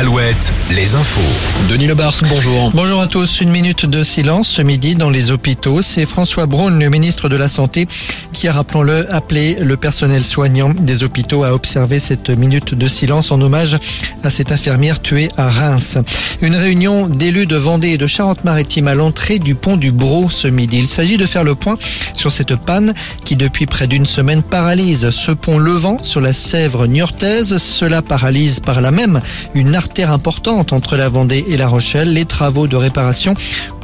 Alouette, les infos. Denis Lebars, bonjour. Bonjour à tous. Une minute de silence ce midi dans les hôpitaux. C'est François Braun, le ministre de la Santé, qui a, rappelons-le, appelé le personnel soignant des hôpitaux à observer cette minute de silence en hommage à cette infirmière tuée à Reims. Une réunion d'élus de Vendée et de Charente-Maritime à l'entrée du pont du Bro ce midi. Il s'agit de faire le point sur cette panne qui depuis près d'une semaine paralyse ce pont levant sur la Sèvre niortaise. Cela paralyse par là même une artère importante entre la Vendée et la Rochelle. Les travaux de réparation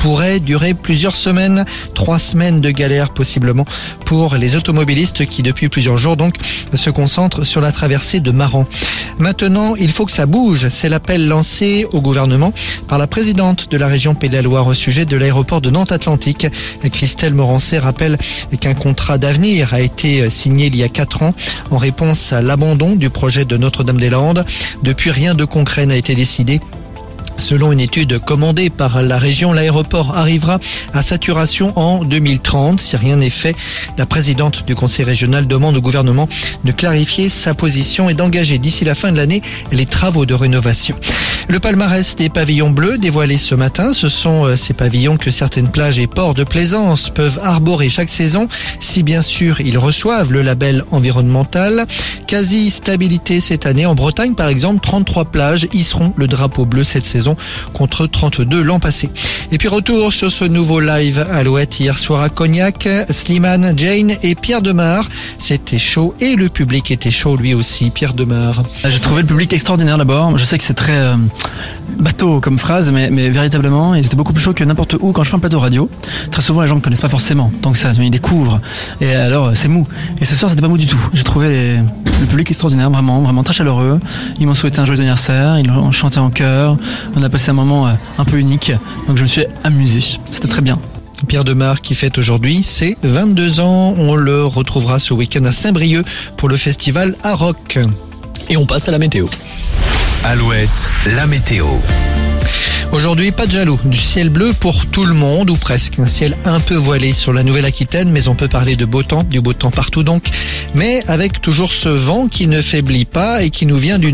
pourraient durer plusieurs semaines, trois semaines de galère possiblement pour les automobilistes qui depuis plusieurs jours donc se concentrent sur la traversée de Maran. Maintenant, il faut que ça bouge. C'est l'appel lancé au gouvernement par la présidente de la région Pays de la Loire au sujet de l'aéroport de Nantes Atlantique. Christelle Morancet rappelle qu'un contrat d'avenir a été signé il y a quatre ans en réponse à l'abandon du projet de Notre-Dame-des-Landes. Depuis, rien de concret n'a été décidé. Selon une étude commandée par la région, l'aéroport arrivera à saturation en 2030. Si rien n'est fait, la présidente du conseil régional demande au gouvernement de clarifier sa position et d'engager d'ici la fin de l'année les travaux de rénovation. Le palmarès des pavillons bleus dévoilé ce matin, ce sont euh, ces pavillons que certaines plages et ports de plaisance peuvent arborer chaque saison, si bien sûr ils reçoivent le label environnemental. Quasi stabilité cette année. En Bretagne, par exemple, 33 plages seront le drapeau bleu cette saison contre 32 l'an passé. Et puis retour sur ce nouveau live Alouette hier soir à Cognac. Slimane, Jane et Pierre Demar. C'était chaud et le public était chaud lui aussi. Pierre Demar. J'ai trouvé le public extraordinaire d'abord. Je sais que c'est très euh, bateau comme phrase, mais, véritablement, ils étaient beaucoup plus chauds que n'importe où quand je fais un plateau radio. Très souvent, les gens me connaissent pas forcément tant que ça, mais ils découvrent. Et alors, c'est mou. Et ce soir, c'était pas mou du tout. J'ai trouvé le public extraordinaire, vraiment, vraiment très chaleureux. Ils m'ont souhaité un joyeux anniversaire, ils ont chanté en chœur. On a passé un moment euh, un peu unique, donc je me suis amusé. C'était très bien. Pierre Demar qui fête aujourd'hui ses 22 ans. On le retrouvera ce week-end à Saint-Brieuc pour le festival Aroc. Et on passe à la météo. Alouette, la météo. Aujourd'hui, pas de jaloux, du ciel bleu pour tout le monde, ou presque. Un ciel un peu voilé sur la Nouvelle-Aquitaine, mais on peut parler de beau temps, du beau temps partout donc, mais avec toujours ce vent qui ne faiblit pas et qui nous vient du